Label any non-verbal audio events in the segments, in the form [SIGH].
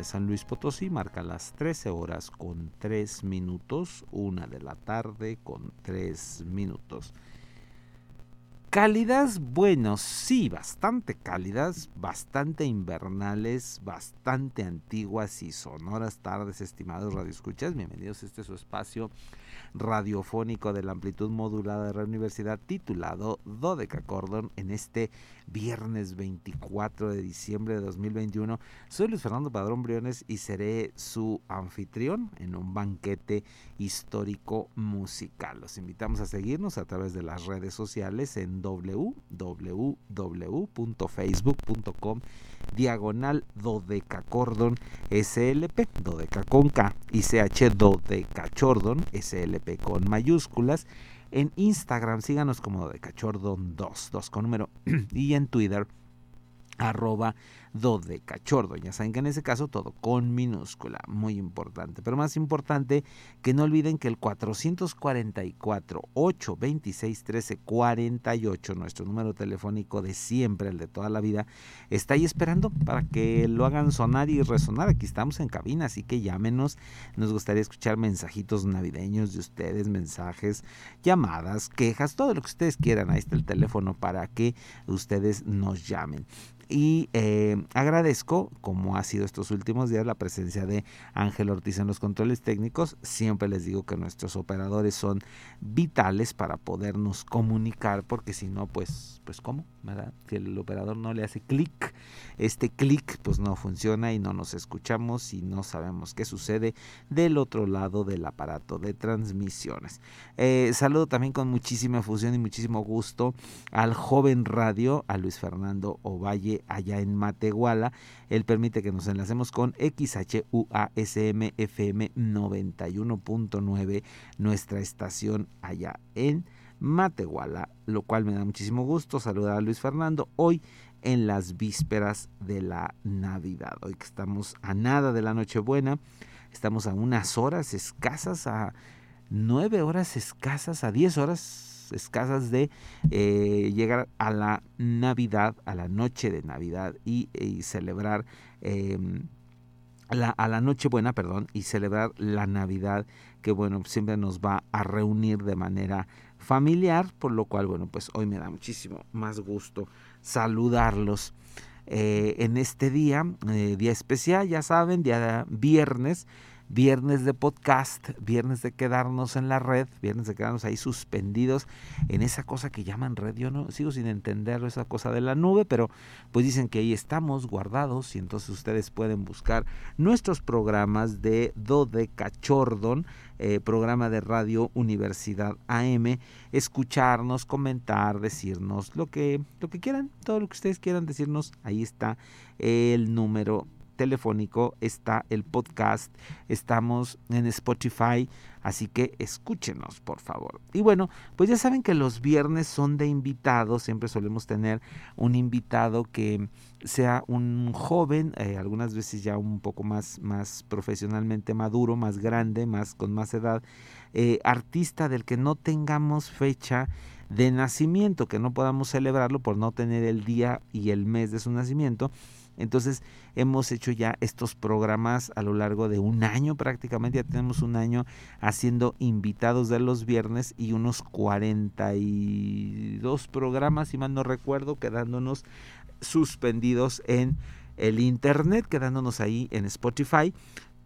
De San Luis Potosí marca las 13 horas con 3 minutos, una de la tarde con 3 minutos. Cálidas, bueno, sí, bastante cálidas, bastante invernales, bastante antiguas y sonoras tardes, estimados radioescuchas. Bienvenidos a este su espacio radiofónico de la amplitud modulada de la universidad titulado Dodeca Cordon en este viernes 24 de diciembre de 2021. Soy Luis Fernando Padrón Briones y seré su anfitrión en un banquete histórico musical. Los invitamos a seguirnos a través de las redes sociales en www.facebook.com diagonal dodecacordon slp, dodeca con K y ch dodecachordon slp con mayúsculas. En Instagram síganos como dodecachordon 2, 2 con número [CLEARS THROAT] y en Twitter arroba dodecachordo. Ya saben que en ese caso todo con minúscula, muy importante. Pero más importante que no olviden que el 444 826 13 48, nuestro número telefónico de siempre, el de toda la vida, está ahí esperando para que lo hagan sonar y resonar. Aquí estamos en cabina, así que llámenos. Nos gustaría escuchar mensajitos navideños de ustedes, mensajes, llamadas, quejas, todo lo que ustedes quieran. Ahí está el teléfono para que ustedes nos llamen. Y eh, agradezco, como ha sido estos últimos días, la presencia de Ángel Ortiz en los controles técnicos. Siempre les digo que nuestros operadores son vitales para podernos comunicar, porque si no, pues, pues ¿cómo? ¿verdad? Si el operador no le hace clic, este clic pues no funciona y no nos escuchamos y no sabemos qué sucede del otro lado del aparato de transmisiones. Eh, saludo también con muchísima fusión y muchísimo gusto al joven radio, a Luis Fernando Ovalle allá en Él permite que nos enlacemos con XHUASM FM 91.9, nuestra estación allá en Matehuala, lo cual me da muchísimo gusto saludar a Luis Fernando hoy en las vísperas de la Navidad. Hoy que estamos a nada de la Nochebuena, estamos a unas horas escasas, a nueve horas escasas, a diez horas escasas de eh, llegar a la Navidad, a la noche de Navidad y, celebrar eh, la, a la Nochebuena, perdón, y celebrar la Navidad que bueno, siempre nos va a reunir de manera familiar, por lo cual, bueno, pues hoy me da muchísimo más gusto saludarlos. Eh, en este día, eh, día especial, ya saben, día viernes, viernes de podcast, viernes de quedarnos en la red, viernes de quedarnos ahí suspendidos en esa cosa que llaman red. Yo no sigo sin entender esa cosa de la nube, pero pues dicen que ahí estamos guardados y entonces ustedes pueden buscar nuestros programas de Dodecachordon, eh, programa de radio Universidad AM, escucharnos, comentar, decirnos lo que, lo que quieran, todo lo que ustedes quieran decirnos, ahí está el número telefónico, está el podcast, estamos en Spotify, así que escúchenos, por favor. Y bueno, pues ya saben que los viernes son de invitados, siempre solemos tener un invitado que sea un joven, eh, algunas veces ya un poco más, más profesionalmente maduro, más grande, más con más edad, eh, artista del que no tengamos fecha de nacimiento, que no podamos celebrarlo por no tener el día y el mes de su nacimiento. Entonces hemos hecho ya estos programas a lo largo de un año prácticamente, ya tenemos un año haciendo invitados de los viernes y unos 42 programas, si mal no recuerdo, quedándonos suspendidos en el internet, quedándonos ahí en Spotify.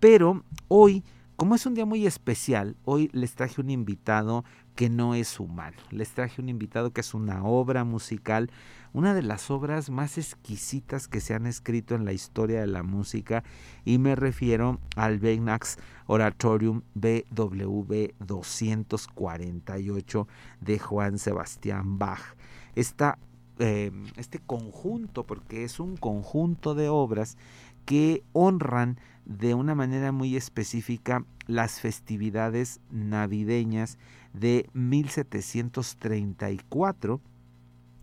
Pero hoy, como es un día muy especial, hoy les traje un invitado que no es humano. Les traje un invitado que es una obra musical, una de las obras más exquisitas que se han escrito en la historia de la música y me refiero al Beinax Oratorium BWV 248 de Juan Sebastián Bach. Esta, eh, este conjunto, porque es un conjunto de obras que honran de una manera muy específica las festividades navideñas de 1734.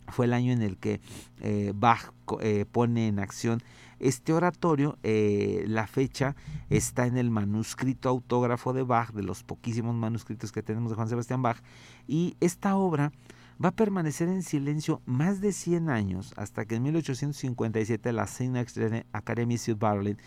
Fue el año en el que eh, Bach eh, pone en acción este oratorio. Eh, la fecha está en el manuscrito autógrafo de Bach, de los poquísimos manuscritos que tenemos de Juan Sebastián Bach. Y esta obra va a permanecer en silencio más de 100 años hasta que en 1857 la Academy Academy of Berlin,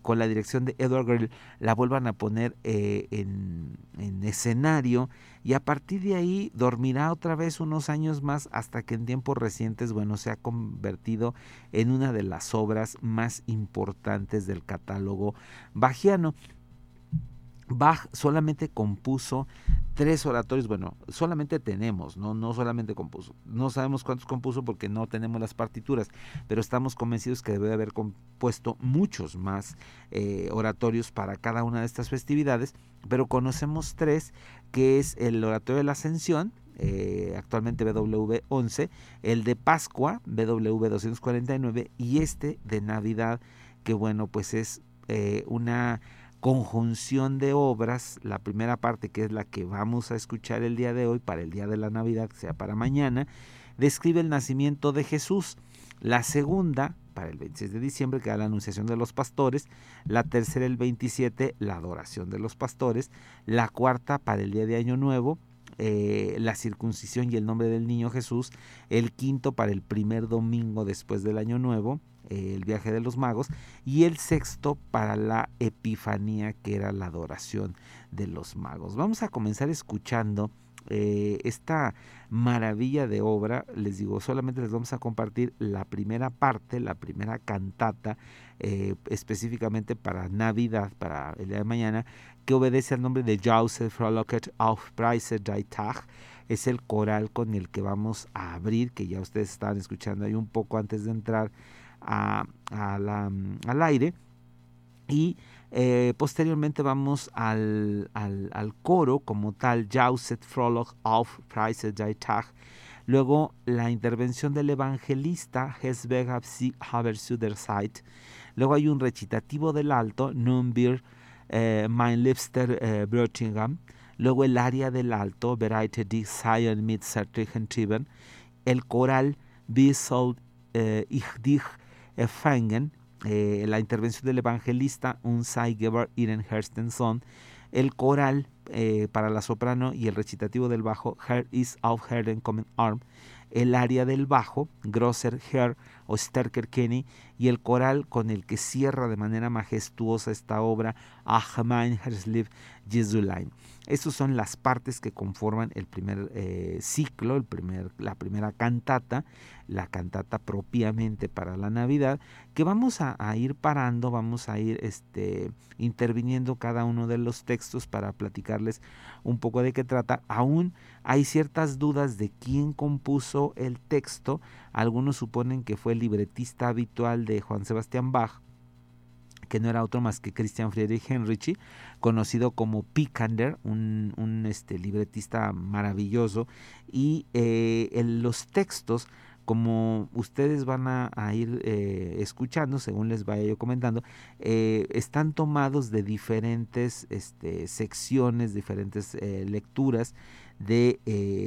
con la dirección de Edward Grill, la vuelvan a poner en, en, escenario y a partir de ahí dormirá otra vez unos años más hasta que en tiempos recientes, bueno, se ha convertido en una de las obras más importantes del catálogo bajiano. Bach solamente compuso tres oratorios, bueno, solamente tenemos, ¿no? no solamente compuso, no sabemos cuántos compuso porque no tenemos las partituras, pero estamos convencidos que debe haber compuesto muchos más eh, oratorios para cada una de estas festividades, pero conocemos tres, que es el oratorio de la Ascensión, eh, actualmente BW 11, el de Pascua, BW 249, y este de Navidad, que bueno, pues es eh, una conjunción de obras, la primera parte que es la que vamos a escuchar el día de hoy para el día de la Navidad, sea para mañana, describe el nacimiento de Jesús. La segunda, para el 26 de diciembre, que da la anunciación de los pastores. La tercera, el 27, la adoración de los pastores. La cuarta, para el día de Año Nuevo, eh, la circuncisión y el nombre del niño Jesús. El quinto, para el primer domingo después del Año Nuevo el viaje de los magos, y el sexto para la Epifanía, que era la adoración de los magos. Vamos a comenzar escuchando eh, esta maravilla de obra, les digo, solamente les vamos a compartir la primera parte, la primera cantata, eh, específicamente para Navidad, para el día de mañana, que obedece al nombre de Joseph Frohlocket auf Preise Tag. Es el coral con el que vamos a abrir, que ya ustedes estaban escuchando ahí un poco antes de entrar a, al aire y eh, posteriormente vamos al, al, coro como tal, Jauset Frolog auf Preise Tag. Luego la intervención del evangelista Hesbeg Haber Zeit. Luego hay un recitativo del alto, Nun bir eh, mein liebster eh, Luego el área del alto, Bereite dich Zion mit Trieben. El coral, Wie soll ich dich Fangen, eh, la intervención del evangelista Unsaigeber Iren Herstenson, el coral eh, para la soprano y el recitativo del bajo Her is auf Herden Common Arm, el área del bajo Grosser Herr o Sterker Kenny y el coral con el que cierra de manera majestuosa esta obra Achmein Hersliv Jesulein. Estas son las partes que conforman el primer eh, ciclo, el primer, la primera cantata, la cantata propiamente para la Navidad, que vamos a, ir parando, vamos a ir este, interviniendo cada uno de los textos para platicarles un poco de qué trata. Aún hay ciertas dudas de quién compuso el texto. Algunos suponen que fue libretista habitual de Juan Sebastián Bach, que no era otro más que Christian Friedrich Henrici, conocido como Picander, un, un este, libretista maravilloso, y eh, los textos como ustedes van a, ir eh, escuchando, según les vaya yo comentando, eh, están tomados de diferentes este, secciones, diferentes lecturas de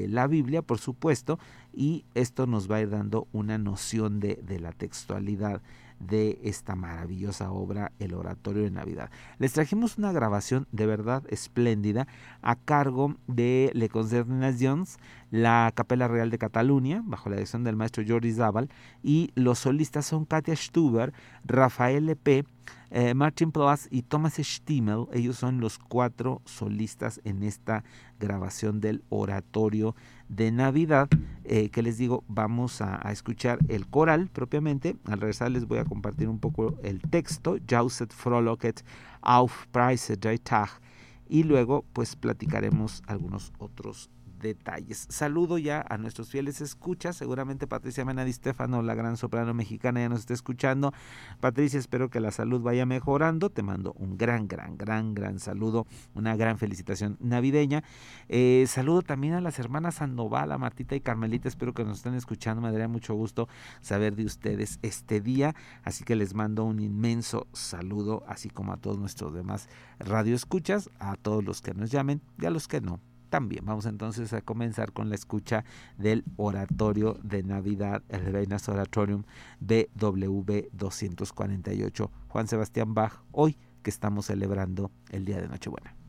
la Biblia, por supuesto, y esto nos va a ir dando una noción de, de la textualidad de esta maravillosa obra, El Oratorio de Navidad. Les trajimos una grabación de verdad espléndida a cargo de Le Concert Nations, la Capela Real de Cataluña, bajo la dirección del maestro Jordi Zabal, y los solistas son Katia Stuber, Rafael P., eh, Martin Plus y Thomas Stimmel, ellos son los cuatro solistas en esta grabación del oratorio de Navidad, eh, que les digo, vamos a, escuchar el coral propiamente, al regresar les voy a compartir un poco el texto, Jauset Frohlocket auf Preise y luego pues platicaremos algunos otros detalles. Saludo ya a nuestros fieles escuchas. Seguramente Patricia Mena Di Stefano, la gran soprano mexicana, ya nos está escuchando. Patricia, espero que la salud vaya mejorando. Te mando un gran, gran, gran, gran saludo. Una gran felicitación navideña. Eh, saludo también a las hermanas Sandoval, a Martita y Carmelita. Espero que nos estén escuchando. Me daría mucho gusto saber de ustedes este día. Así que les mando un inmenso saludo, así como a todos nuestros demás radioescuchas, a todos los que nos llamen y a los que no también. Vamos entonces a comenzar con la escucha del oratorio de Navidad, el Reinas Oratorium BW 248, Juan Sebastián Bach, hoy que estamos celebrando el día de Nochebuena.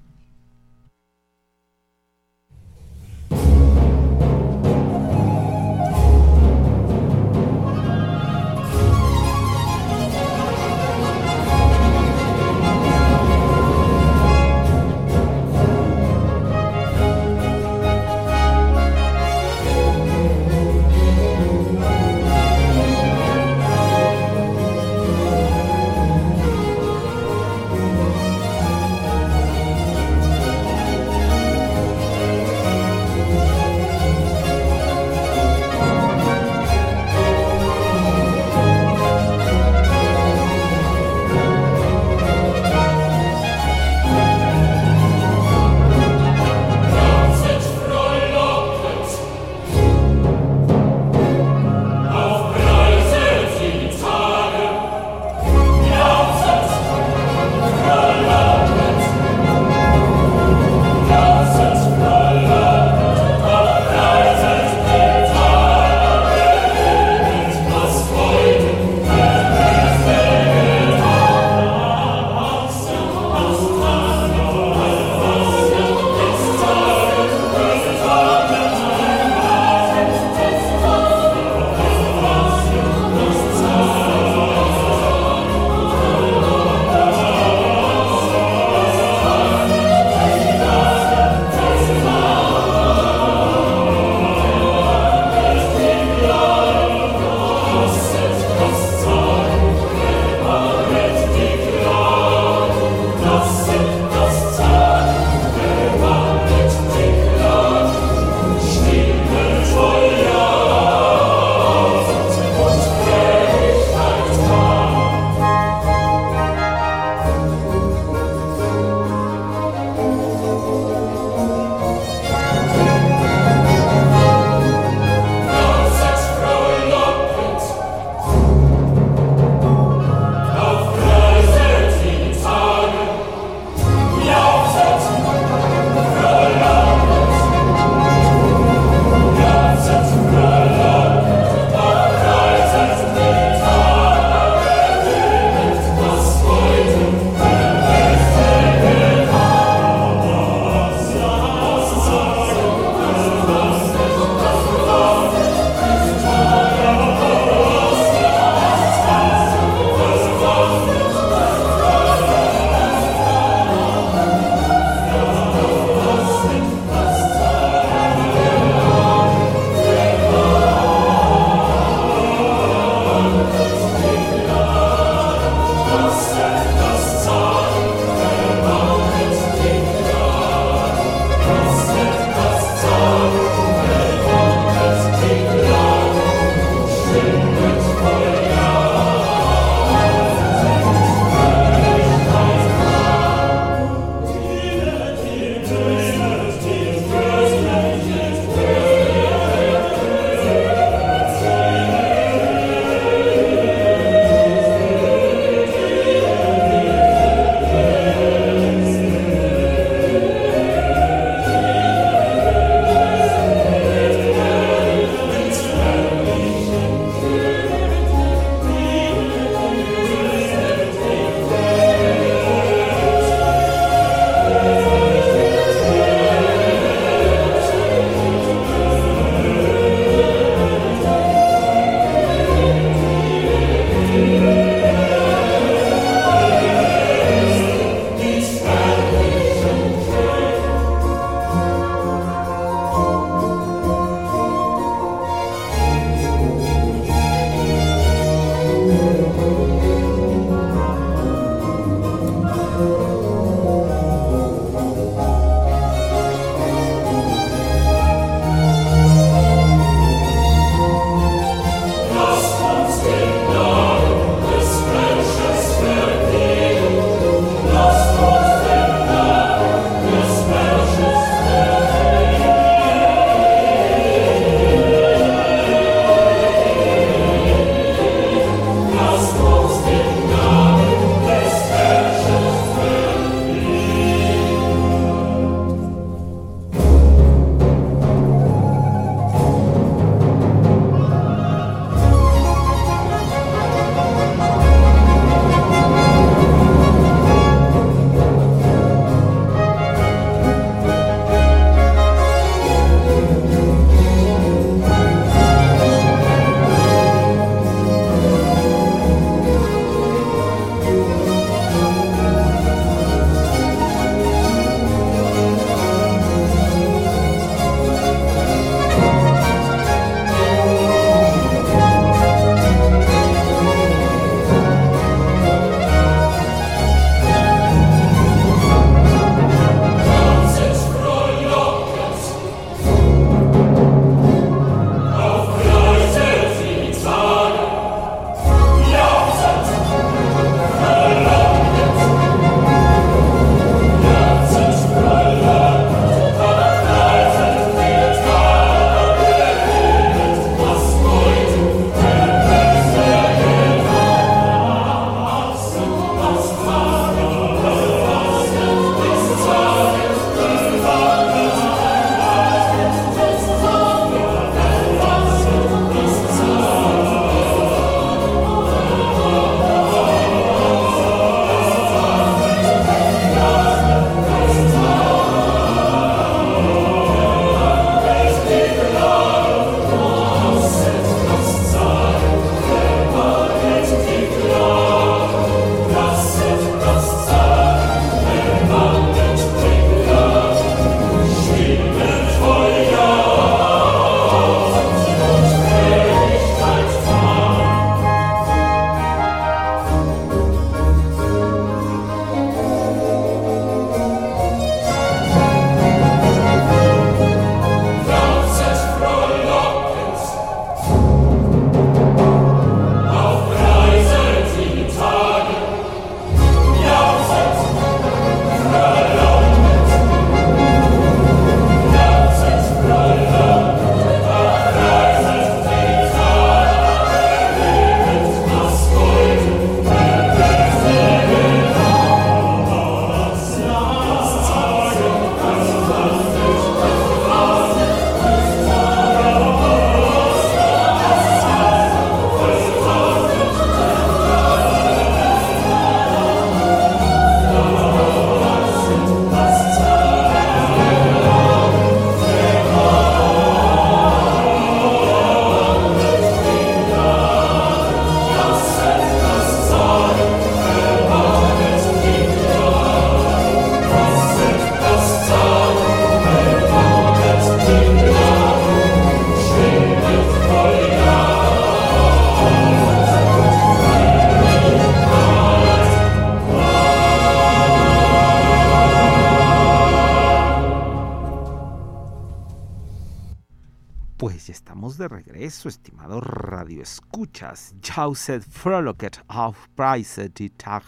Eso, estimado radio escuchas. Jauset frohlocket auf Preise die Tag,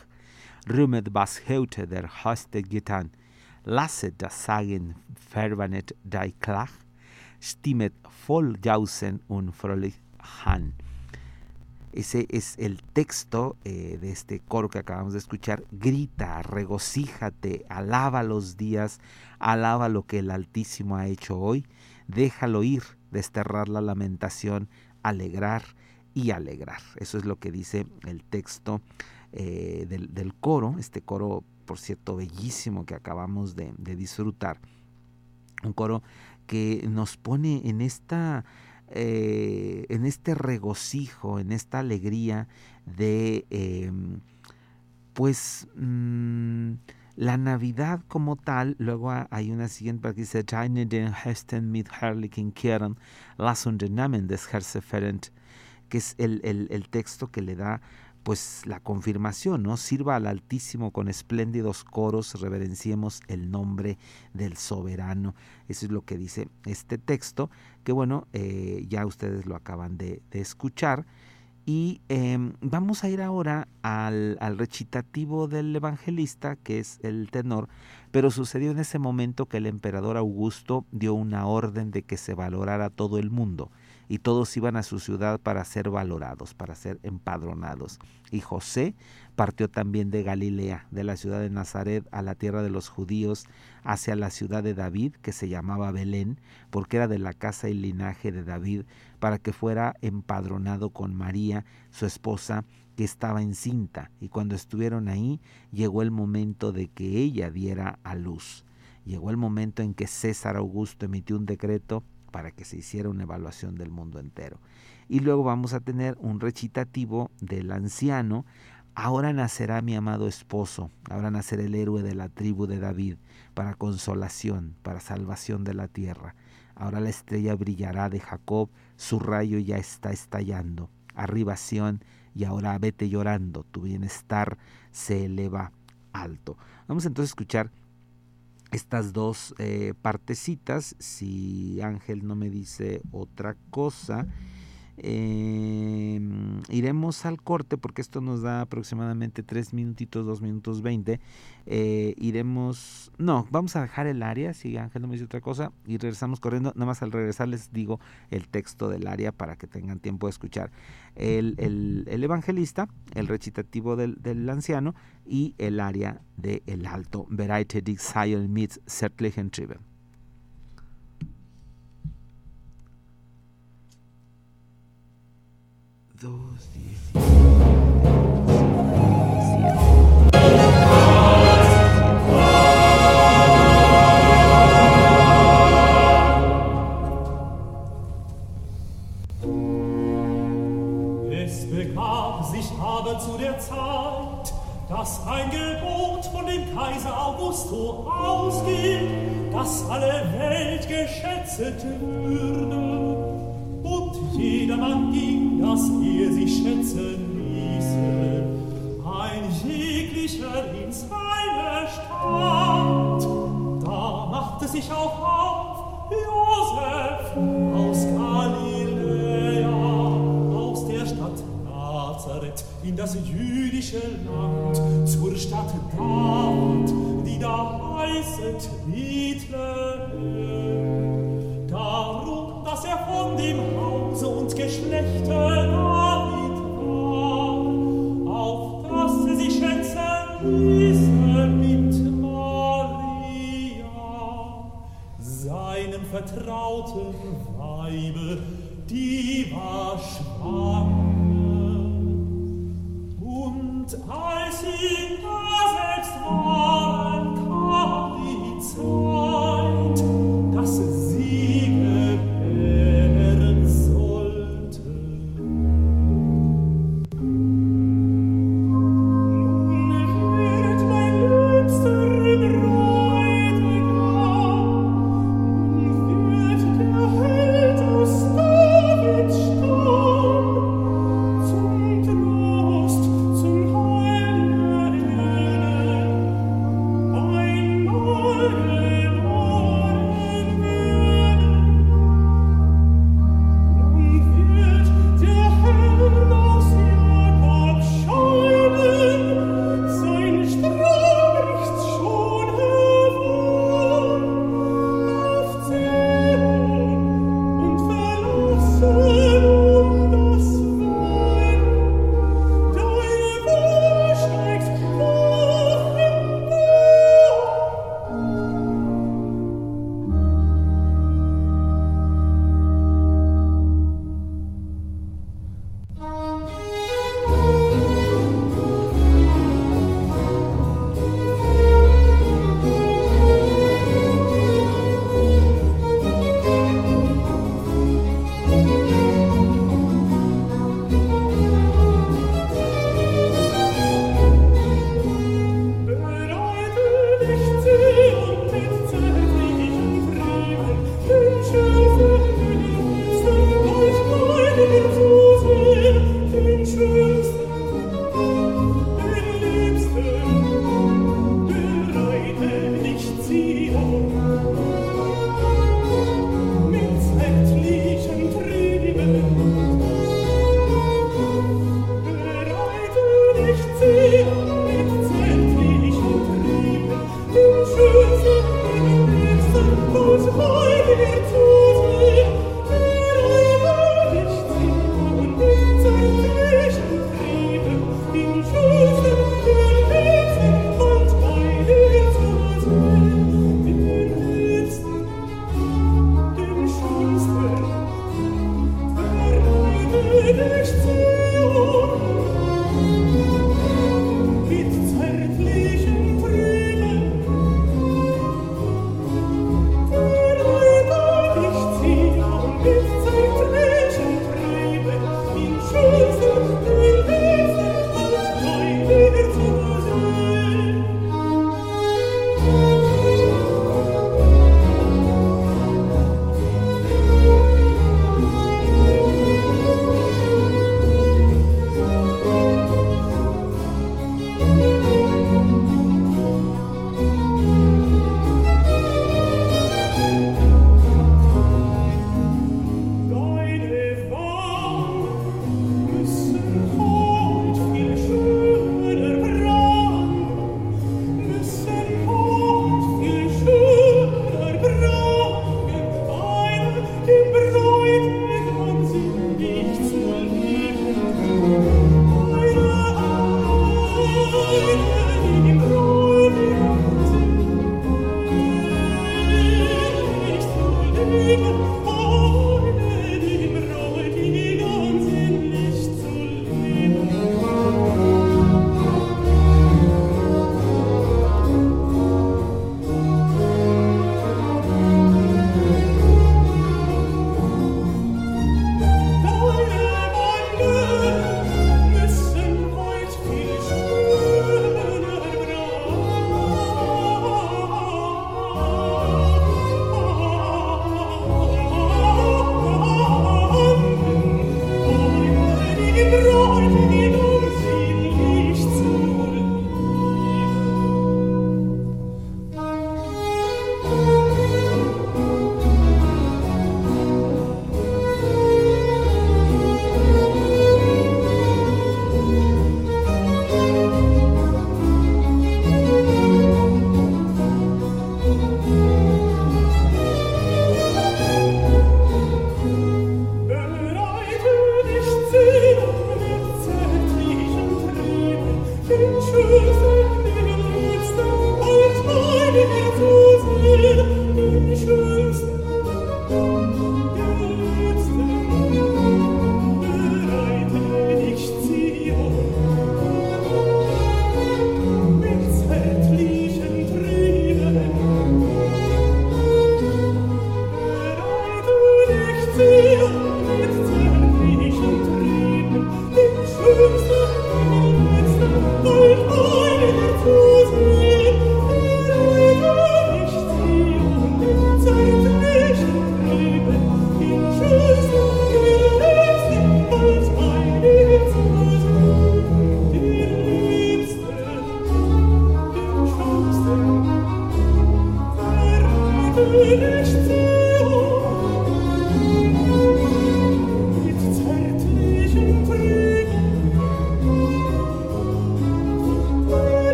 rühmet was heute der Hoste getan. Lasset das Sagen verbanet die Klach, stimmet voll Jausen und fröhlich Han. Ese es el texto eh, de este coro que acabamos de escuchar. Grita, regocíjate, alaba los días, alaba lo que el Altísimo ha hecho hoy, déjalo ir, desterrar la lamentación, alegrar y alegrar. Eso es lo que dice el texto eh, del, coro, este coro, por cierto, bellísimo que acabamos de, disfrutar. Un coro que nos pone en esta... Eh, en este regocijo, en esta alegría de, em, pues, mm, la Navidad como tal, luego hay una siguiente que dice, den Hesten mit herrlichen Kehren, las Unternehmen des Herzeferent, que es el, el, texto que le da pues la confirmación, ¿no? Sirva al Altísimo con espléndidos coros, reverenciemos el nombre del soberano. Eso es lo que dice este texto, que bueno, eh, ya ustedes lo acaban de escuchar. Y em, vamos a ir ahora al, al, recitativo del evangelista, que es el tenor, pero sucedió en ese momento que el emperador Augusto dio una orden de que se valorara todo el mundo y todos iban a su ciudad para ser valorados, para ser empadronados. Y José partió también de Galilea, de la ciudad de Nazaret a la tierra de los judíos, hacia la ciudad de David, que se llamaba Belén, porque era de la casa y linaje de David, para que fuera empadronado con María, su esposa, que estaba encinta, y cuando estuvieron ahí, llegó el momento de que ella diera a luz. Llegó el momento en que César Augusto emitió un decreto para que se hiciera una evaluación del mundo entero. Y luego vamos a tener un recitativo del anciano, ahora nacerá mi amado esposo, ahora nacerá el héroe de la tribu de David, para consolación, para salvación de la tierra. Ahora la estrella brillará de Jacob, su rayo ya está estallando. Arriba Sión, y ahora vete llorando, tu bienestar se eleva alto. Vamos entonces a escuchar estas dos eh, partecitas, si Ángel no me dice otra cosa. Em, iremos al corte porque esto nos da aproximadamente 3 minutitos, 2 minutos 20. Eh, iremos, no, vamos a dejar el área, si Ángel no me dice otra cosa, y regresamos corriendo. Nada más al regresar les digo el texto del área para que tengan tiempo de escuchar el, el, evangelista, el recitativo del, del, anciano y el área del el alto. Bereite dich Zion mit zärtlichen. Dos, Es begab sich aber zu der Zeit, dass ein Gebot von dem Kaiser Augusto ausging, dass alle Welt geschätzt würde. Jedermann schätzen ließe, ein jeglicher in seine Stadt. Da machte sich auch auf Josef aus Galiläa, aus der Stadt Nazareth, in das jüdische Land, zur Stadt David, die da heißet Bethlehem.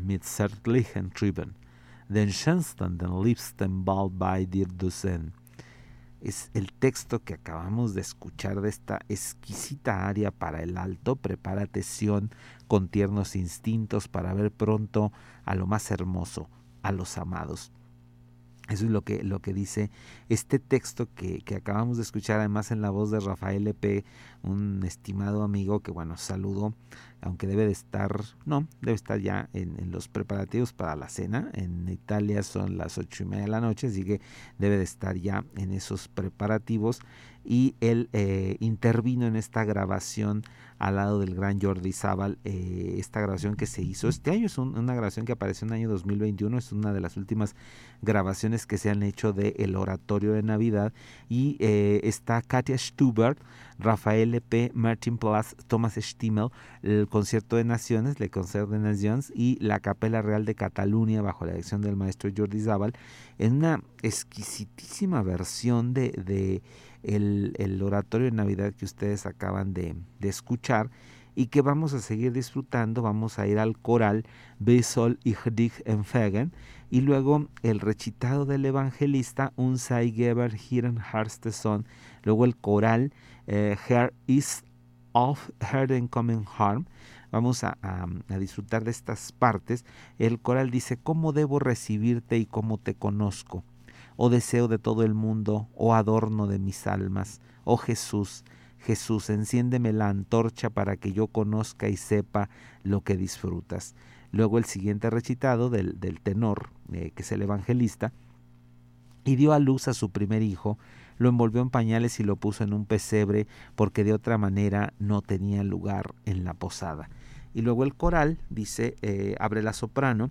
Mit den schönsten, liebsten bald bei dir du. Es el texto que acabamos de escuchar de esta exquisita aria para el alto. Prepárate, Sion, con tiernos instintos para ver pronto a lo más hermoso, a los amados. Eso es lo que, lo que dice este texto que, que, acabamos de escuchar, además en la voz de Rafael P., un estimado amigo que, bueno, saludo, aunque debe de estar, no, debe estar ya en, en, los preparativos para la cena. En Italia son las ocho y media de la noche, así que debe de estar ya en esos preparativos. Y él eh, intervino en esta grabación al lado del gran Jordi Zaval, eh, esta grabación que se hizo este año, es un, una grabación que apareció en el año 2021, es una de las últimas grabaciones que se han hecho de El Oratorio de Navidad. Y eh, está Katia Stubert, Rafael P., Martin Plus, Thomas Stimmel, el Concierto de Naciones, Le Concert de Nations y la Capela Real de Cataluña bajo la dirección del maestro Jordi Zaval en una exquisitísima versión de, de el, el, oratorio de Navidad que ustedes acaban de, de, escuchar y que vamos a seguir disfrutando. Vamos a ir al coral Besol ich dich empfegen y luego el recitado del evangelista Un sei Geber Hiren Harsteson, luego el coral eh, Her is of Herden Coming Harm. Vamos a, disfrutar de estas partes. El coral dice, ¿cómo debo recibirte y cómo te conozco? oh deseo de todo el mundo, oh adorno de mis almas, oh Jesús, Jesús, enciéndeme la antorcha para que yo conozca y sepa lo que disfrutas. Luego el siguiente recitado del, del tenor, eh, que es el evangelista, y dio a luz a su primer hijo, lo envolvió en pañales y lo puso en un pesebre, porque de otra manera no tenía lugar en la posada. Y luego el coral dice, eh, abre la soprano,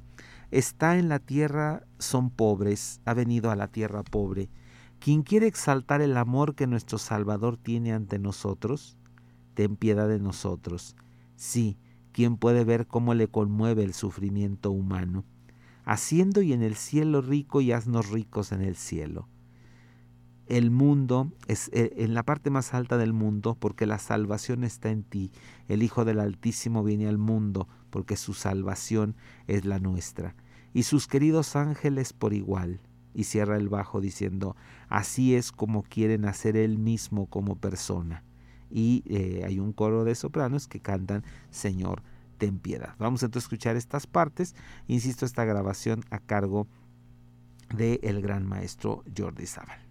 está en la tierra son pobres, ha venido a la tierra pobre. Quien quiere exaltar el amor que nuestro Salvador tiene ante nosotros, ten piedad de nosotros. Sí, quien puede ver cómo le conmueve el sufrimiento humano. Haciendo y en el cielo rico y haznos ricos en el cielo. El mundo es en la parte más alta del mundo porque la salvación está en ti. El Hijo del Altísimo viene al mundo porque su salvación es la nuestra. Y sus queridos ángeles por igual. Y cierra el bajo diciendo, así es como quieren hacer él mismo como persona. Y eh, hay un coro de sopranos que cantan, Señor, ten piedad. Vamos entonces a escuchar estas partes. Insisto, esta grabación a cargo del el gran maestro Jordi Zaval.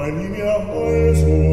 Heiliger Holzhof,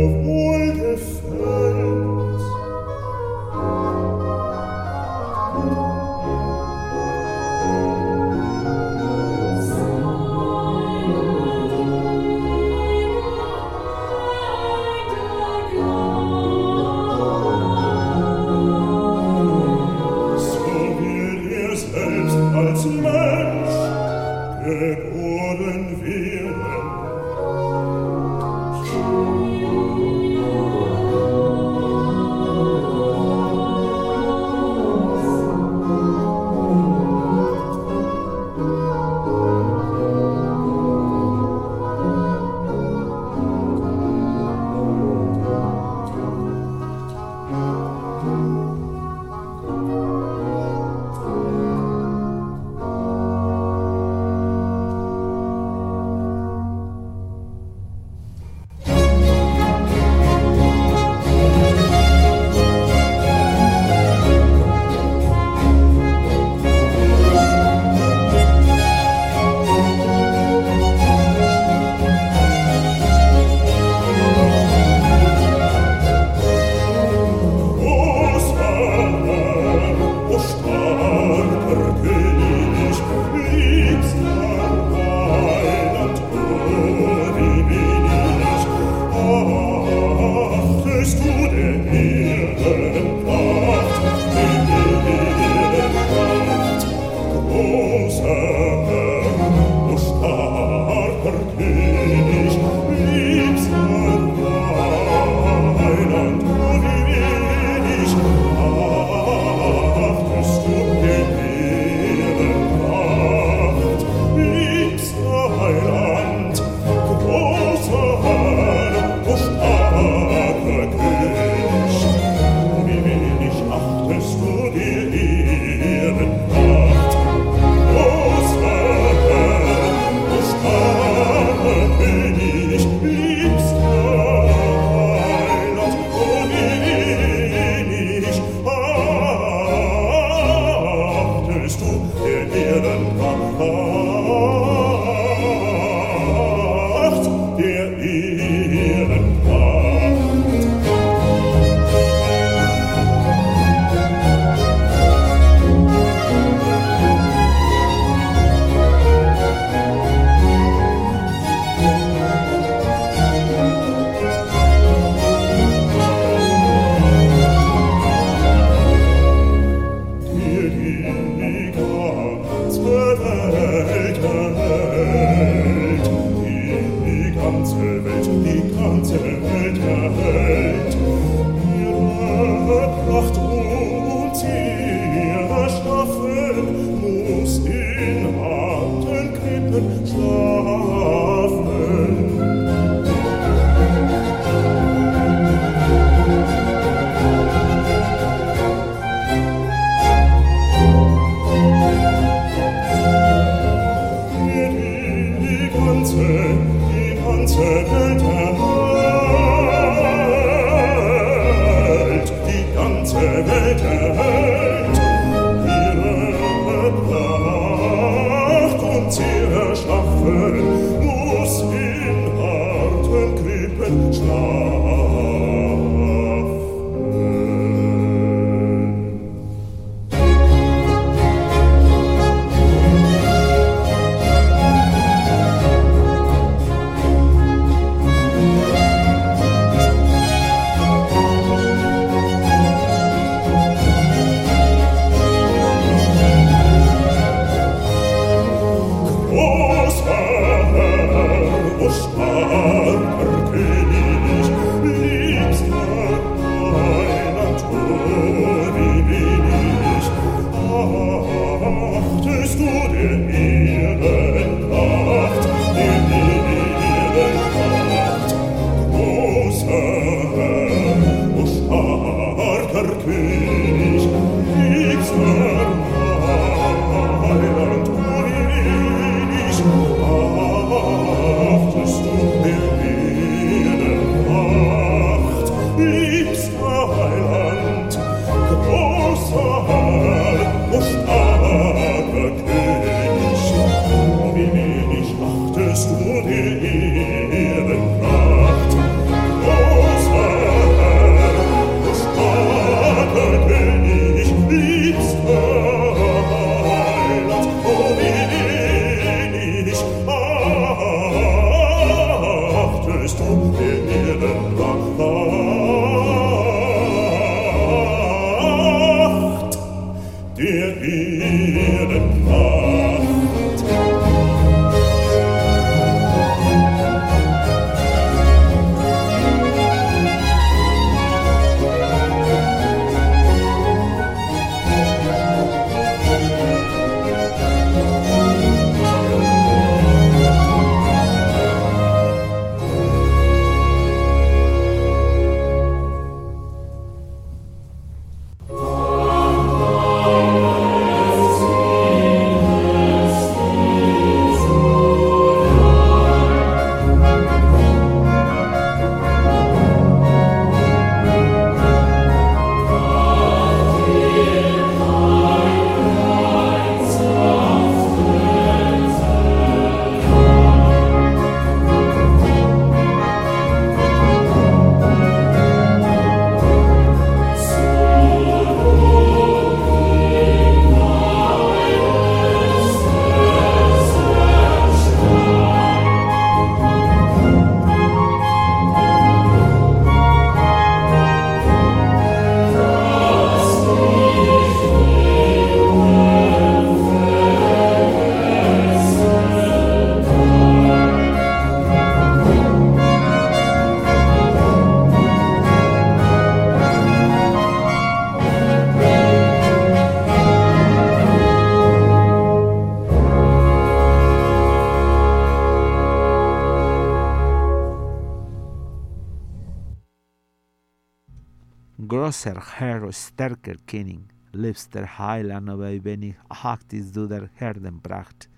Herr Stärker Kenning, Liebster Heiland aber wenig Hachtis du der Herdenpracht.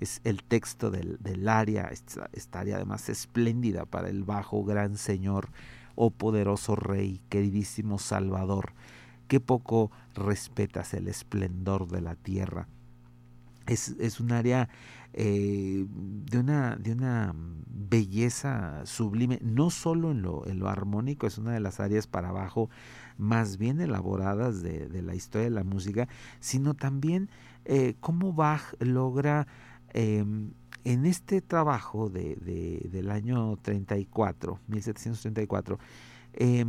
Es el texto del, del área, esta, esta área además espléndida para el bajo gran Señor, oh poderoso Rey, queridísimo Salvador, qué poco respetas el esplendor de la tierra. Es, es un área eh, de, una, de una belleza sublime, no solo en lo, en lo armónico, es una de las áreas para abajo más bien elaboradas de, de la historia de la música, sino también eh, cómo Bach logra eh, en este trabajo de, de, del año 34, 1734, eh,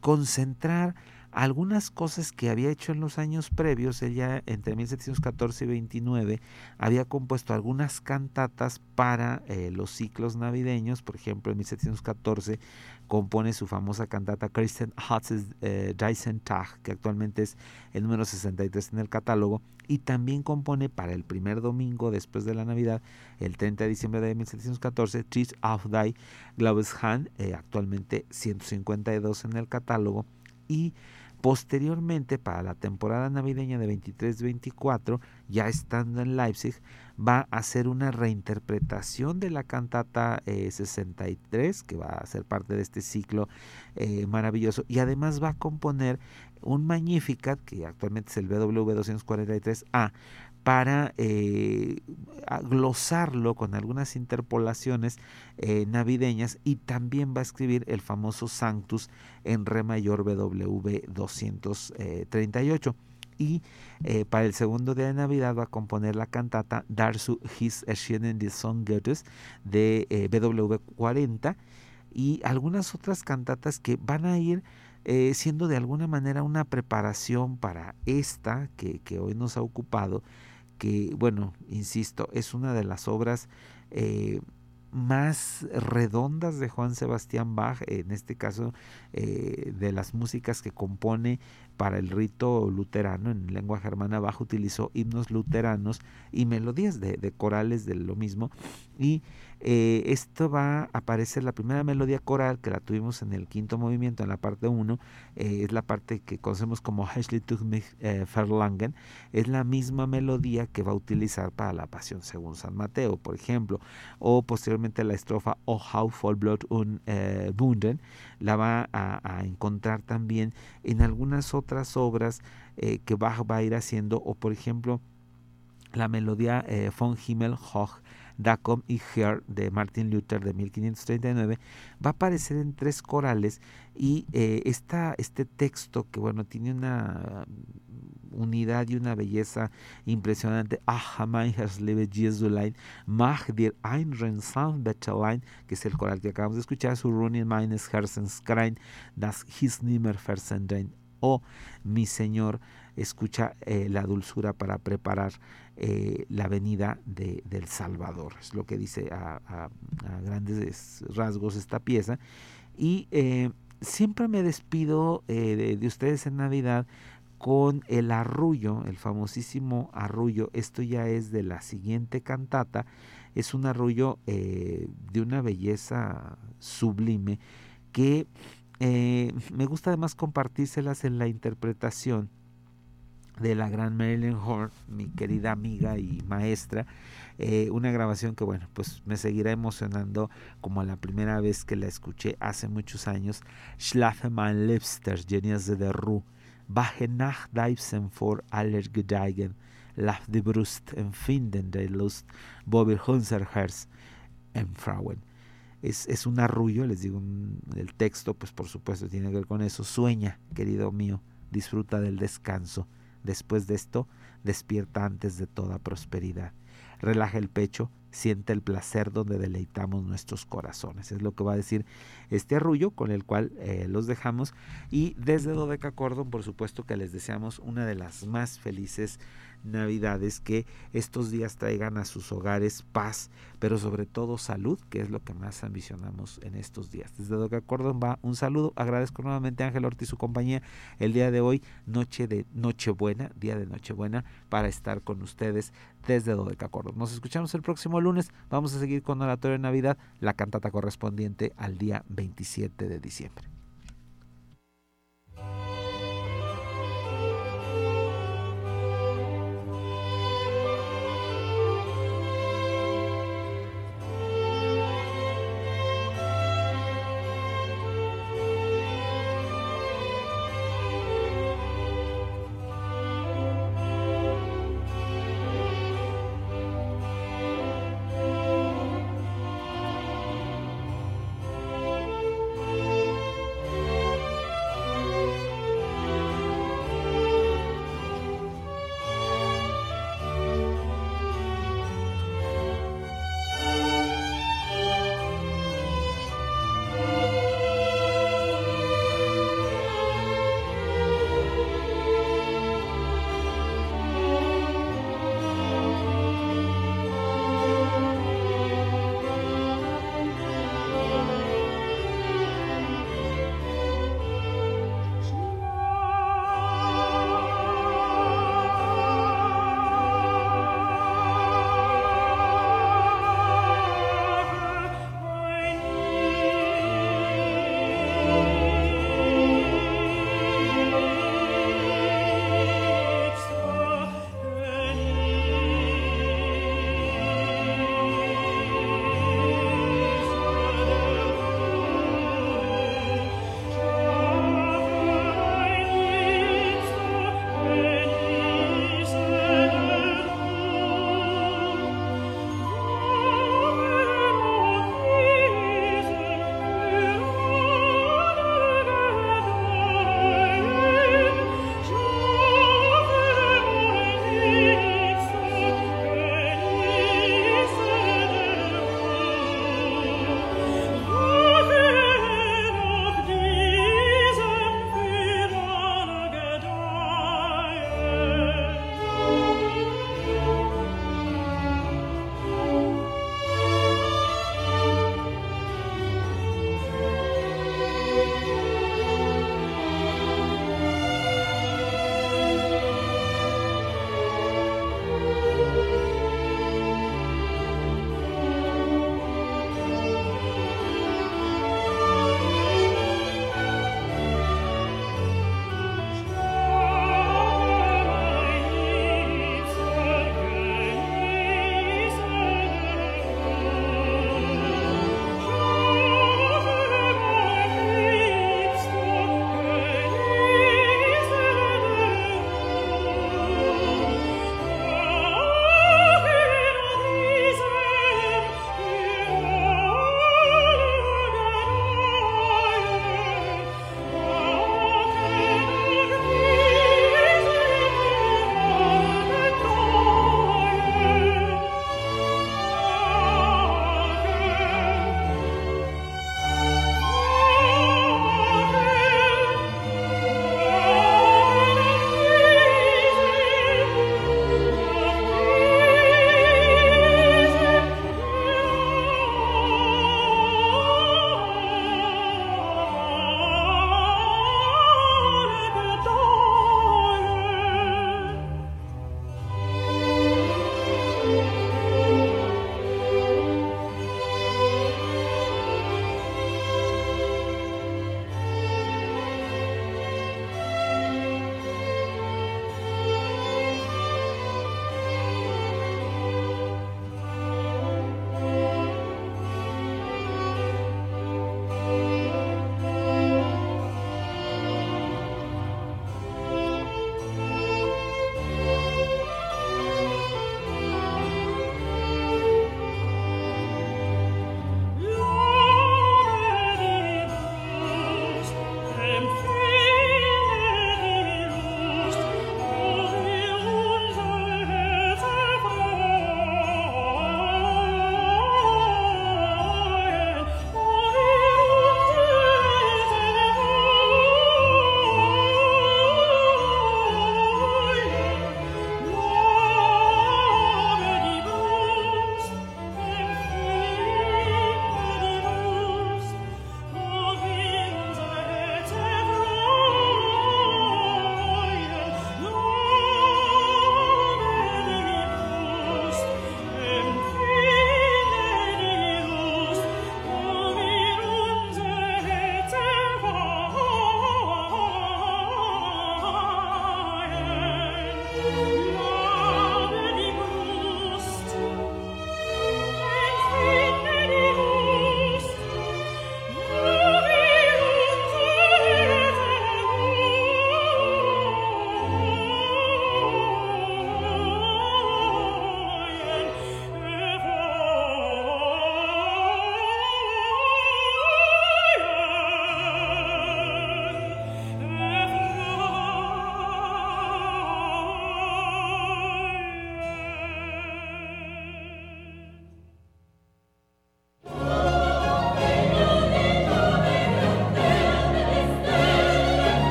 concentrar algunas cosas que había hecho en los años previos, ella entre 1714 y 29 había compuesto algunas cantatas para eh, los ciclos navideños, por ejemplo en 1714 compone su famosa cantata Christian Hatzes eh, Tag, que actualmente es el número 63 en el catálogo, y también compone para el primer domingo después de la Navidad, el 30 de diciembre de 1714, Tris auf die Glaubeshand, eh, actualmente 152 en el catálogo, y Posteriormente, para la temporada navideña de 23-24, ya estando en Leipzig, va a hacer una reinterpretación de la cantata 63, eh, que va a ser parte de este ciclo eh, maravilloso, y además va a componer un Magnificat, que actualmente es el BW 243A, para eh, glosarlo con algunas interpolaciones eh, navideñas y también va a escribir el famoso Sanctus en Re mayor BW 238 y eh, para el segundo día de Navidad va a componer la cantata Darsu His Erschienen die Song Goethes de eh, BW 40 y algunas otras cantatas que van a ir eh, siendo de alguna manera una preparación para esta que, que hoy nos ha ocupado que, bueno, insisto, es una de las obras eh, más redondas de Juan Sebastián Bach, en este caso eh, de las músicas que compone para el rito luterano en lengua germana baja utilizó himnos luteranos y melodías de, de corales de lo mismo. Y eh, esto va a aparecer la primera melodía coral que la tuvimos en el quinto movimiento, en la parte 1, eh, es la parte que conocemos como Heschlich mich eh, Verlangen, es la misma melodía que va a utilizar para la Pasión según San Mateo, por ejemplo, o posteriormente la estrofa O how voll Blut und Bunden, la va a, encontrar también en algunas otras obras que Bach va a ir haciendo, o por ejemplo, la melodía von Himmel hoch Dacom y Her de Martin Luther de 1539 va a aparecer en tres corales y eh, este texto que bueno tiene una unidad y una belleza impresionante que es el coral que acabamos de escuchar su Running meines Herzens Krein das his nimmer oh mi Señor escucha eh, la dulzura para preparar eh, la venida de, del Salvador. Es lo que dice a, grandes rasgos esta pieza. Y eh, siempre me despido de, de, ustedes en Navidad con el arrullo, el famosísimo arrullo. Esto ya es de la siguiente cantata. Es un arrullo de una belleza sublime que me gusta además compartírselas en la interpretación de la gran Marilyn Horn, mi querida amiga y maestra. Eh, una grabación que, bueno, pues me seguirá emocionando como la primera vez que la escuché hace muchos años. Schlafe mein Liebster, Genias de Ruhe. Wache nach Deibsen vor aller Gedeigen. Laf die Brust, empfinden der Lust, Bobby unser Herz, Frauen. Es, es un arrullo, les digo, el texto, pues por supuesto tiene que ver con eso. Sueña, querido mío, disfruta del descanso Después de esto, despierta antes de toda prosperidad. Relaja el pecho, siente el placer donde deleitamos nuestros corazones. Es lo que va a decir este arrullo con el cual eh, los dejamos. Y desde Dodeca Cordon, por supuesto que les deseamos una de las más felices navidades, que estos días traigan a sus hogares paz, pero sobre todo salud, que es lo que más ambicionamos en estos días. Desde Doca Cordon va un saludo, agradezco nuevamente a Ángel Ortiz su compañía el día de hoy, noche de Nochebuena, día de Nochebuena, para estar con ustedes desde Dodeca Cordon. Nos escuchamos el próximo lunes, vamos a seguir con Oratorio de Navidad, la cantata correspondiente al día 27 de diciembre.